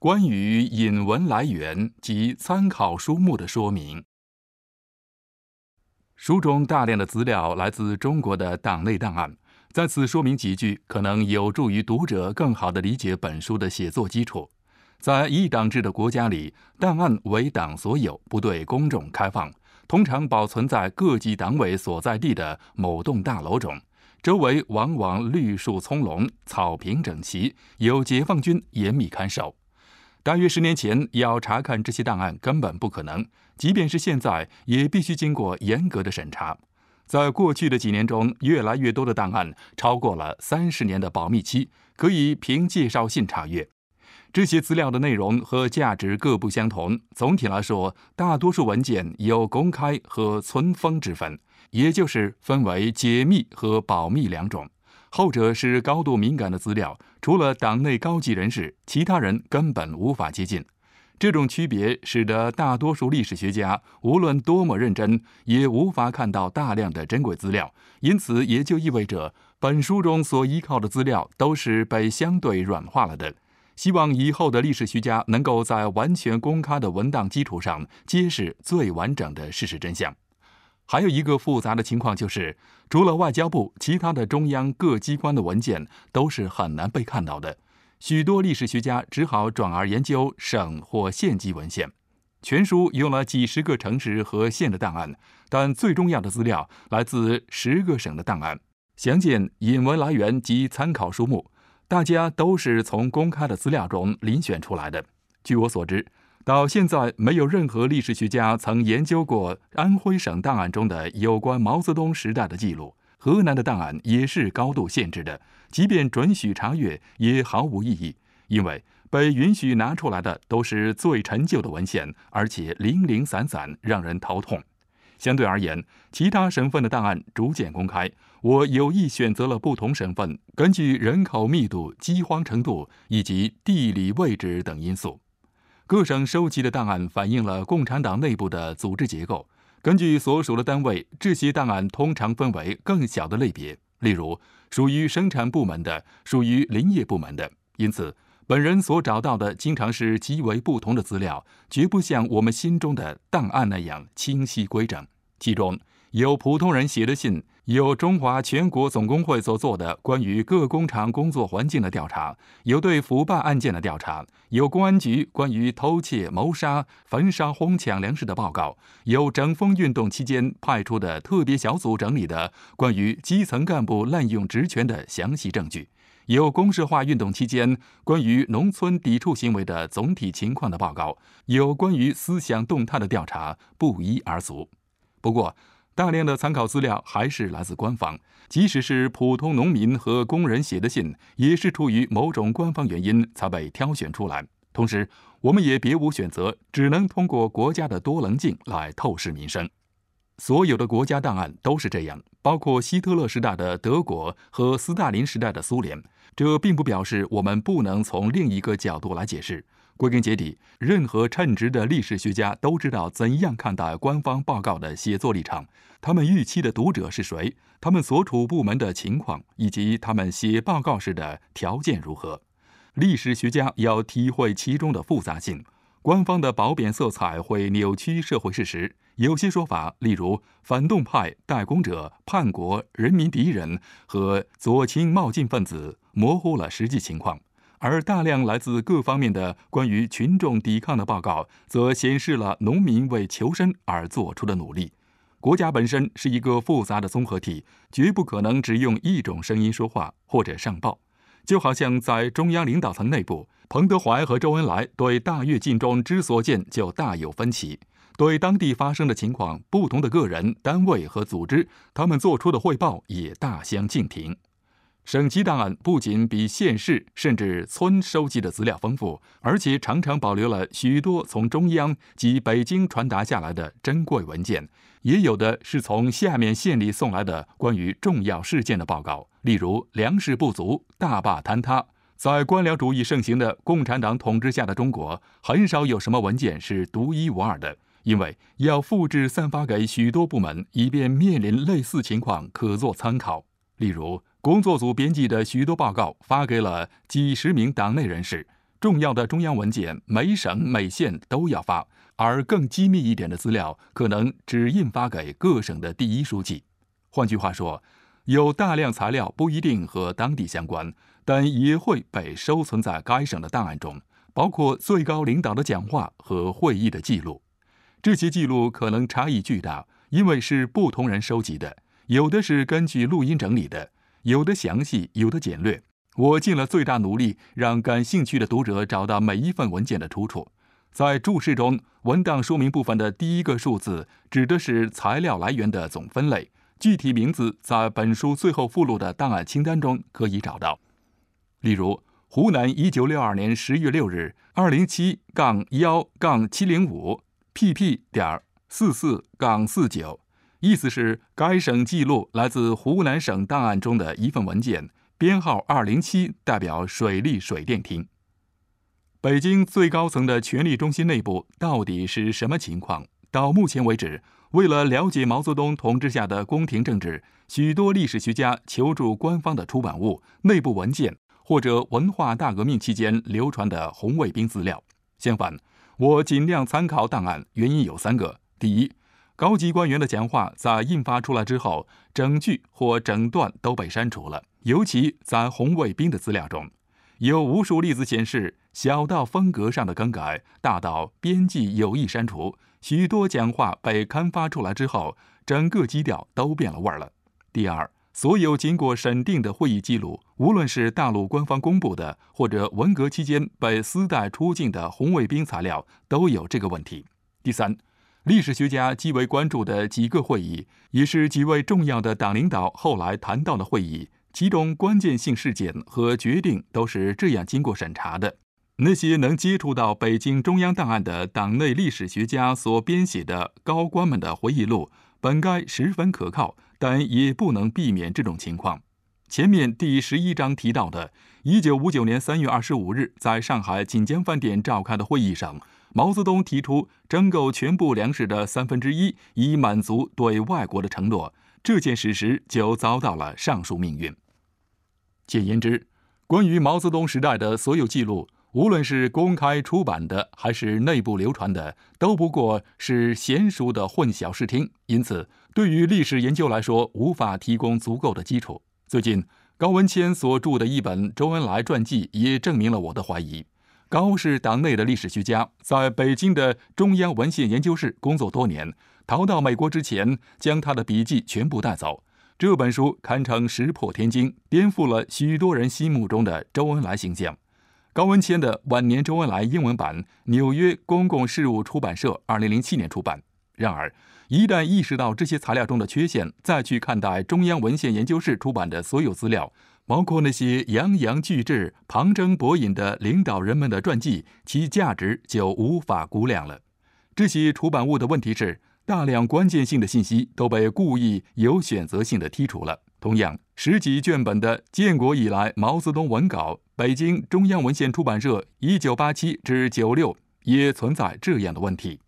关于引文来源及参考书目的说明。书中大量的资料来自中国的党内档案，在此说明几句，可能有助于读者更好地理解本书的写作基础。在一党制的国家里，档案为党所有，不对公众开放，通常保存在各级党委所在地的某栋大楼中，周围往往绿树葱茏，草坪整齐，有解放军严密看守。大约十年前，要查看这些档案根本不可能，即便是现在，也必须经过严格的审查。在过去的几年中，越来越多的档案超过了三十年的保密期，可以凭介绍信查阅。这些资料的内容和价值各不相同。总体来说，大多数文件有公开和存封之分，也就是分为解密和保密两种。后者是高度敏感的资料，除了党内高级人士，其他人根本无法接近。这种区别使得大多数历史学家无论多么认真，也无法看到大量的珍贵资料。因此，也就意味着本书中所依靠的资料都是被相对软化了的。希望以后的历史学家能够在完全公开的文档基础上揭示最完整的事实真相。还有一个复杂的情况就是，除了外交部，其他的中央各机关的文件都是很难被看到的。许多历史学家只好转而研究省或县级文献。全书用了几十个城市和县的档案，但最重要的资料来自十个省的档案。详见引文来源及参考书目。大家都是从公开的资料中遴选出来的。据我所知，到现在没有任何历史学家曾研究过安徽省档案中的有关毛泽东时代的记录。河南的档案也是高度限制的，即便准许查阅，也毫无意义，因为被允许拿出来的都是最陈旧的文献，而且零零散散，让人头痛。相对而言，其他省份的档案逐渐公开。我有意选择了不同省份，根据人口密度、饥荒程度以及地理位置等因素，各省收集的档案反映了共产党内部的组织结构。根据所属的单位，这些档案通常分为更小的类别，例如属于生产部门的、属于林业部门的。因此，本人所找到的经常是极为不同的资料，绝不像我们心中的档案那样清晰规整。其中有普通人写的信。有中华全国总工会所做的关于各工厂工作环境的调查，有对腐败案件的调查，有公安局关于偷窃、谋杀、焚烧、哄抢粮食的报告，有整风运动期间派出的特别小组整理的关于基层干部滥用职权的详细证据，有公社化运动期间关于农村抵触行为的总体情况的报告，有关于思想动态的调查，不一而足。不过，大量的参考资料还是来自官方，即使是普通农民和工人写的信，也是出于某种官方原因才被挑选出来。同时，我们也别无选择，只能通过国家的多棱镜来透视民生。所有的国家档案都是这样，包括希特勒时代的德国和斯大林时代的苏联。这并不表示我们不能从另一个角度来解释。归根结底，任何称职的历史学家都知道怎样看待官方报告的写作立场，他们预期的读者是谁，他们所处部门的情况，以及他们写报告时的条件如何。历史学家要体会其中的复杂性。官方的褒贬色彩会扭曲社会事实。有些说法，例如反动派、代工者、叛国、人民敌人和左倾冒进分子，模糊了实际情况。而大量来自各方面的关于群众抵抗的报告，则显示了农民为求生而做出的努力。国家本身是一个复杂的综合体，绝不可能只用一种声音说话或者上报。就好像在中央领导层内部，彭德怀和周恩来对大跃进中之所见就大有分歧。对当地发生的情况，不同的个人、单位和组织，他们做出的汇报也大相径庭。省级档案不仅比县市甚至村收集的资料丰富，而且常常保留了许多从中央及北京传达下来的珍贵文件，也有的是从下面县里送来的关于重要事件的报告，例如粮食不足、大坝坍塌。在官僚主义盛行的共产党统治下的中国，很少有什么文件是独一无二的，因为要复制散发给许多部门，以便面临类似情况可作参考。例如。工作组编辑的许多报告发给了几十名党内人士，重要的中央文件每省每县都要发，而更机密一点的资料可能只印发给各省的第一书记。换句话说，有大量材料不一定和当地相关，但也会被收存在该省的档案中，包括最高领导的讲话和会议的记录。这些记录可能差异巨大，因为是不同人收集的，有的是根据录音整理的，有的详细，有的简略。我尽了最大努力，让感兴趣的读者找到每一份文件的出处。在注释中，文档说明部分的第一个数字指的是材料来源的总分类，具体名字在本书最后附录的档案清单中可以找到。例如，湖南一九六二年十月六日二零七杠幺杠七零五 pp 点四四杠四九，意思是该省记录来自湖南省档案中的一份文件。编号二零七代表水利水电厅。北京最高层的权力中心内部到底是什么情况？到目前为止，为了了解毛泽东统治下的宫廷政治，许多历史学家求助官方的出版物、内部文件或者文化大革命期间流传的红卫兵资料。相反，我尽量参考档案，原因有三个：第一，高级官员的讲话在印发出来之后，整句或整段都被删除了。尤其在红卫兵的资料中，有无数例子显示，小到风格上的更改，大到编辑有意删除，许多讲话被刊发出来之后，整个基调都变了味儿了。第二，所有经过审定的会议记录，无论是大陆官方公布的，或者文革期间被私带出境的红卫兵材料，都有这个问题。第三，历史学家极为关注的几个会议，也是几位重要的党领导后来谈到的会议。其中关键性事件和决定都是这样经过审查的。那些能接触到北京中央档案的党内历史学家所编写的高官们的回忆录，本该十分可靠，但也不能避免这种情况。前面第十一章提到的，一九五九年三月二十五日在上海锦江饭店召开的会议上，毛泽东提出征购全部粮食的三分之一，以满足对外国的承诺。这件事实就遭到了上述命运。简言之，关于毛泽东时代的所有记录，无论是公开出版的还是内部流传的，都不过是娴熟的混淆视听，因此对于历史研究来说，无法提供足够的基础。最近，高文谦所著的一本周恩来传记也证明了我的怀疑。高是党内的历史学家，在北京的中央文献研究室工作多年。逃到美国之前，将他的笔记全部带走。这本书堪称石破天惊，颠覆了许多人心目中的周恩来形象。高文谦的晚年周恩来英文版，纽约公共事务出版社二零零七年出版。然而，一旦意识到这些材料中的缺陷，再去看待中央文献研究室出版的所有资料，包括那些洋洋巨制、旁征博引的领导人们的传记，其价值就无法估量了。这些出版物的问题是。大量关键性的信息都被故意有选择性的剔除了。同样，十几卷本的建国以来毛泽东文稿，北京中央文献出版社一九八七至九六也存在这样的问题。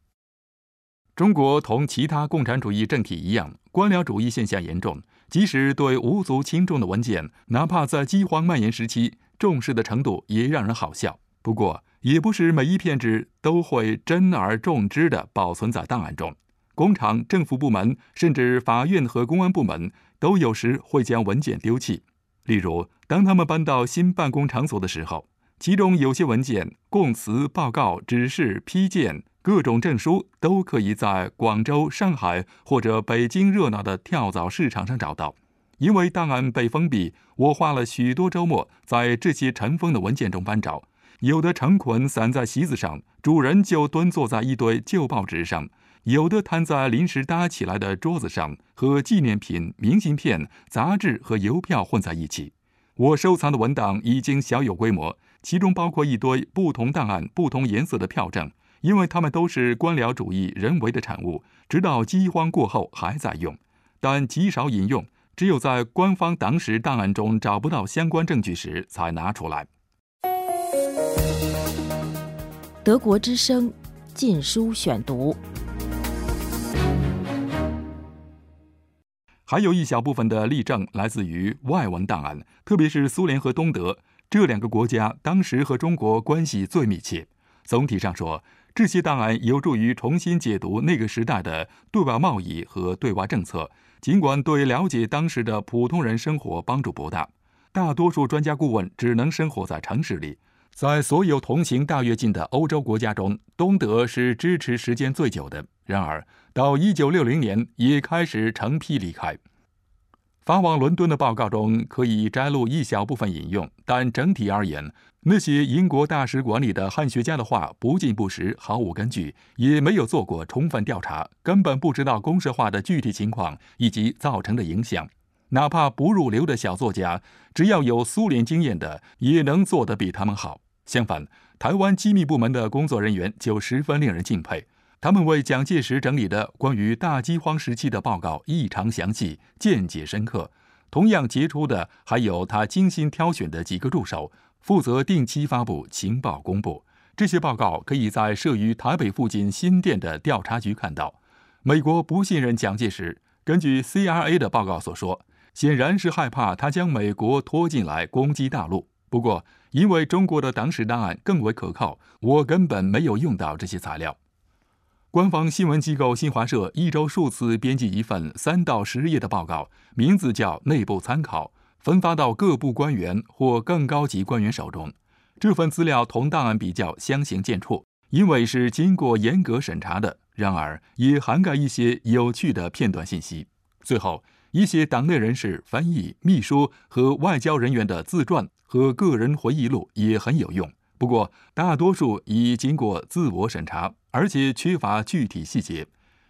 中国同其他共产主义政体一样，官僚主义现象严重。即使对无足轻重的文件，哪怕在饥荒蔓延时期，重视的程度也让人好笑。不过，也不是每一片纸都会珍而重之地保存在档案中。工厂、政府部门，甚至法院和公安部门，都有时会将文件丢弃。例如，当他们搬到新办公场所的时候，其中有些文件、供词、报告、指示、批件、各种证书，都可以在广州、上海或者北京热闹的跳蚤市场上找到。因为档案被封闭，我花了许多周末在这些尘封的文件中翻找。有的成捆散在席子上，主人就蹲坐在一堆旧报纸上。有的摊在临时搭起来的桌子上，和纪念品、明信片、杂志和邮票混在一起。我收藏的文档已经小有规模，其中包括一堆不同档案、不同颜色的票证，因为它们都是官僚主义人为的产物，直到饥荒过后还在用，但极少引用，只有在官方党史档案中找不到相关证据时才拿出来。德国之声，禁书选读。还有一小部分的例证来自于外文档案，特别是苏联和东德。这两个国家当时和中国关系最密切。总体上说，这些档案有助于重新解读那个时代的对外贸易和对外政策，尽管对了解当时的普通人生活帮助不大。大多数专家顾问只能生活在城市里。在所有同行大跃进的欧洲国家中，东德是支持时间最久的。然而，到1960年也开始成批离开。发往伦敦的报告中可以摘录一小部分引用，但整体而言，那些英国大使馆里的汉学家的话不尽不实，毫无根据，也没有做过充分调查，根本不知道公社化的具体情况以及造成的影响。哪怕不入流的小作家，只要有苏联经验的，也能做得比他们好。相反，台湾机密部门的工作人员就十分令人敬佩。他们为蒋介石整理的关于大饥荒时期的报告异常详细，见解深刻。同样杰出的还有他精心挑选的几个助手，负责定期发布情报公布。这些报告可以在设于台北附近新店的调查局看到。美国不信任蒋介石，根据 CRA 的报告所说，显然是害怕他将美国拖进来攻击大陆。不过，因为中国的党史档案更为可靠，我根本没有用到这些材料。官方新闻机构新华社一周数次编辑一份三到十页的报告，名字叫“内部参考”，分发到各部官员或更高级官员手中。这份资料同档案比较相形见绌，因为是经过严格审查的。然而，也涵盖一些有趣的片段信息。最后，一些党内人士、翻译、秘书和外交人员的自传和个人回忆录也很有用。不过，大多数已经过自我审查，而且缺乏具体细节。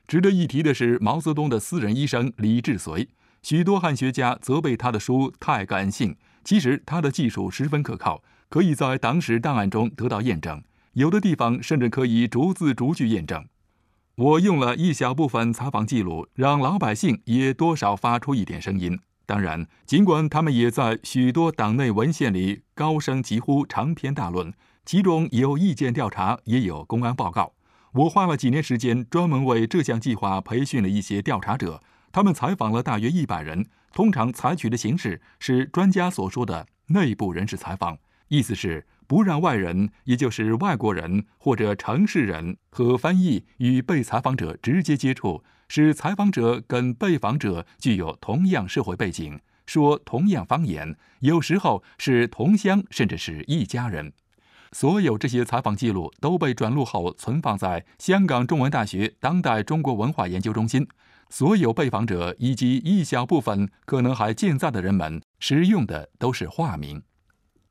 值得一提的是，毛泽东的私人医生李志绥，许多汉学家责备他的书太感性。其实他的技术十分可靠，可以在党史档案中得到验证，有的地方甚至可以逐字逐句验证。我用了一小部分采访记录，让老百姓也多少发出一点声音。当然，尽管他们也在许多党内文献里高声疾呼、长篇大论，其中有意见调查，也有公安报告。我花了几年时间，专门为这项计划培训了一些调查者，他们采访了大约一百人。通常采取的形式是专家所说的内部人士采访，意思是不让外人，也就是外国人或者城市人和翻译与被采访者直接接触。使采访者跟被访者具有同样社会背景，说同样方言，有时候是同乡，甚至是一家人。所有这些采访记录都被转录后存放在香港中文大学当代中国文化研究中心。所有被访者以及一小部分可能还健在的人们使用的都是化名。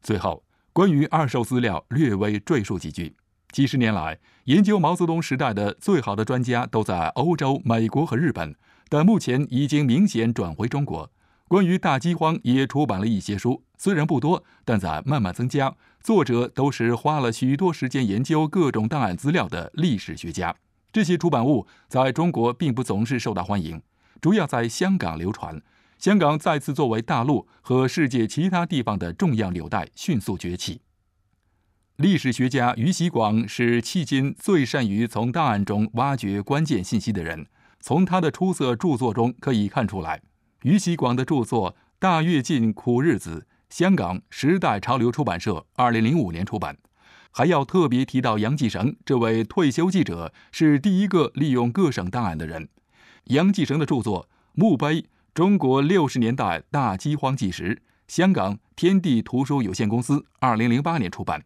最后，关于二手资料略微赘述几句。几十年来，研究毛泽东时代的最好的专家都在欧洲、美国和日本，但目前已经明显转回中国。关于大饥荒，也出版了一些书，虽然不多，但在慢慢增加。作者都是花了许多时间研究各种档案资料的历史学家。这些出版物在中国并不总是受到欢迎，主要在香港流传。香港再次作为大陆和世界其他地方的重要纽带，迅速崛起。历史学家于喜广是迄今最善于从档案中挖掘关键信息的人。从他的出色著作中可以看出来，于喜广的著作《大跃进苦日子》，香港时代潮流出版社二零零五年出版。还要特别提到杨继绳这位退休记者，是第一个利用各省档案的人。杨继绳的著作《墓碑：中国六十年代大饥荒纪实》，香港天地图书有限公司二零零八年出版。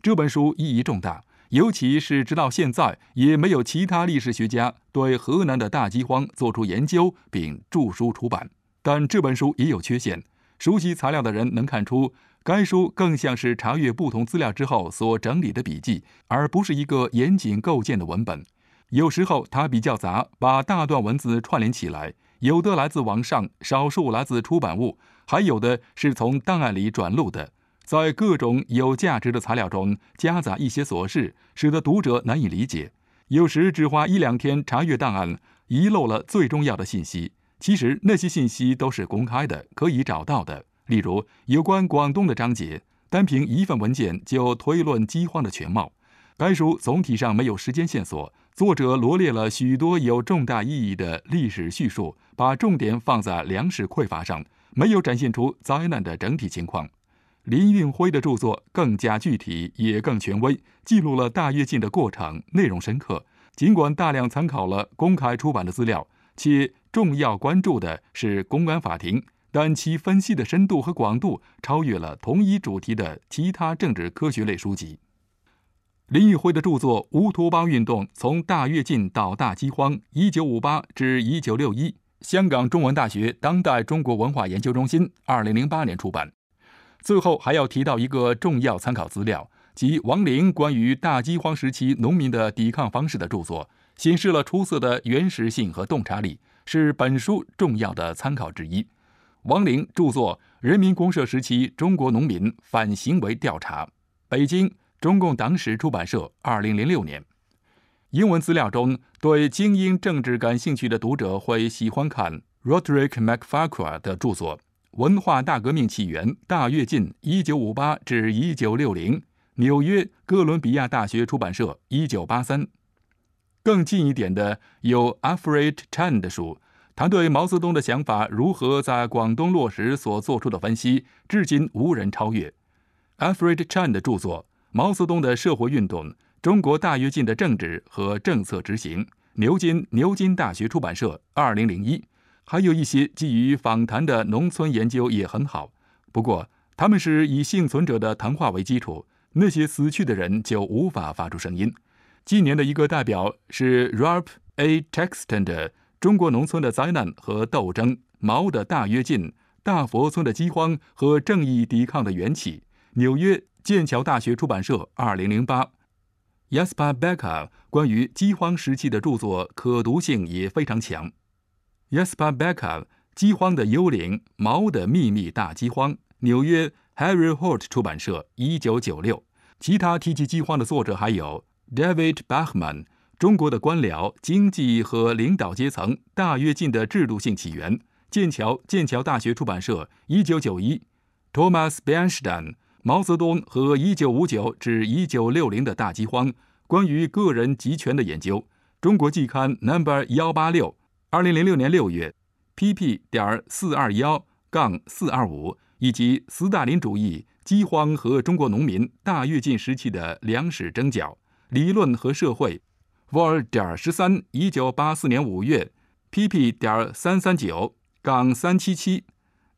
这本书意义重大，尤其是直到现在也没有其他历史学家对河南的大饥荒做出研究并著书出版。但这本书也有缺陷，熟悉材料的人能看出，该书更像是查阅不同资料之后所整理的笔记，而不是一个严谨构建的文本。有时候它比较杂，把大段文字串联起来，有的来自网上，少数来自出版物，还有的是从档案里转录的。在各种有价值的材料中夹杂一些琐事，使得读者难以理解。有时只花一两天查阅档案，遗漏了最重要的信息。其实那些信息都是公开的，可以找到的。例如有关广东的章节，单凭一份文件就推论饥荒的全貌。该书总体上没有时间线索，作者罗列了许多有重大意义的历史叙述，把重点放在粮食匮乏上，没有展现出灾难的整体情况。林运辉的著作更加具体，也更权威，记录了大跃进的过程，内容深刻。尽管大量参考了公开出版的资料，且重要关注的是公安法庭，但其分析的深度和广度超越了同一主题的其他政治科学类书籍。林玉辉的著作《乌托邦运动：从大跃进到大饥荒（一九五八至一九六一）》，香港中文大学当代中国文化研究中心二零零八年出版。最后还要提到一个重要参考资料，即王陵关于大饥荒时期农民的抵抗方式的著作，显示了出色的原始性和洞察力，是本书重要的参考之一。王陵著作《人民公社时期中国农民反行为调查》，北京。中共党史出版社，二零零六年。英文资料中，对精英政治感兴趣的读者会喜欢看 Roderick MacFarquhar 的著作《文化大革命起源：大跃进（一九五八至一九六零）》，纽约哥伦比亚大学出版社，一九八三。更近一点的有 Alfred Chan 的书，他对毛泽东的想法如何在广东落实所做出的分析，至今无人超越。a f r e d Chan 的著作。毛泽东的社会运动、中国大跃进的政治和政策执行，牛津牛津大学出版社，二零零一。还有一些基于访谈的农村研究也很好，不过他们是以幸存者的谈话为基础，那些死去的人就无法发出声音。今年的一个代表是 Ralph A. Texton 的《中国农村的灾难和斗争：毛的大跃进、大佛村的饥荒和正义抵抗的缘起》，纽约。剑桥大学出版社，二零零八，Yaspa Becker 关于饥荒时期的著作可读性也非常强。Yaspa Becker《饥荒的幽灵：毛的秘密大饥荒》，纽约 Harry Holt 出版社，一九九六。其他提及饥荒的作者还有 David Bachman《中国的官僚、经济和领导阶层大跃进的制度性起源》，剑桥剑桥大学出版社，一九九一。Thomas Bernstein。毛泽东和1959至1960的大饥荒，关于个人集权的研究。中国季刊 Number 幺八六，二零零六年六月，pp. 点四二幺杠四二五，以及斯大林主义、饥荒和中国农民大跃进时期的粮食征缴理论和社会。vol. 点十三，一九八四年五月，pp. 点三三九杠三七七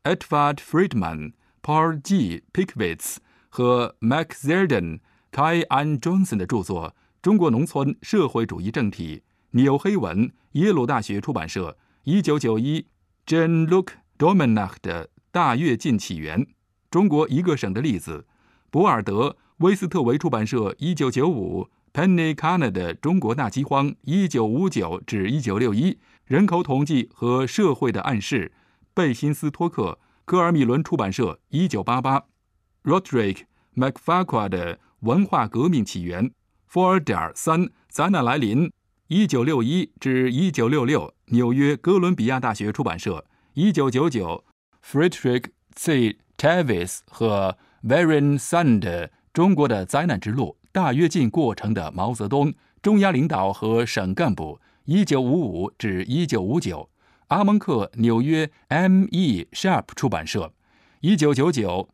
，Edward Friedman。Paul G. Pickwitz 和 Mac Zerden、Kai An Johnson 的著作《中国农村社会主义政体》，纽黑文，耶鲁大学出版社，一九九一。Jan Luke Domenach 的《大跃进起源：中国一个省的例子》，博尔德威斯特维出版社，一九九五。Penny Kana 的《中国大饥荒：一九五九至一九六一》，人口统计和社会的暗示，贝辛斯托克。科尔米伦出版社，一九八八 Rodrick MacFarquhar 的《文化革命起源》，Four 点三，灾难来临，一九六一至一九六六，纽约哥伦比亚大学出版社，一九九九；Frederick C. Tavis 和 Varian Sand，《中国的灾难之路：大跃进过程的毛泽东、中央领导和省干部》，一九五五至一九五九。阿蒙克，纽约 M.E. Sharp 出版社，一九九九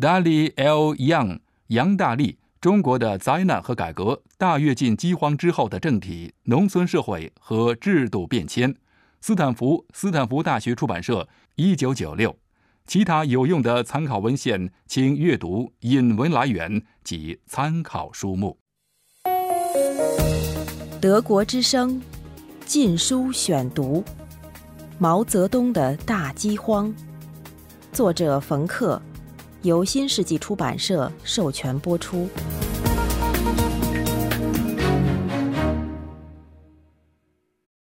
；Dali L. Young，杨大力，《中国的灾难和改革：大跃进饥荒之后的政体、农村社会和制度变迁》，斯坦福斯坦福大学出版社，一九九六。其他有用的参考文献，请阅读引文来源及参考书目。德国之声，禁书选读。毛泽东的大饥荒，作者冯克，由新世纪出版社授权播出。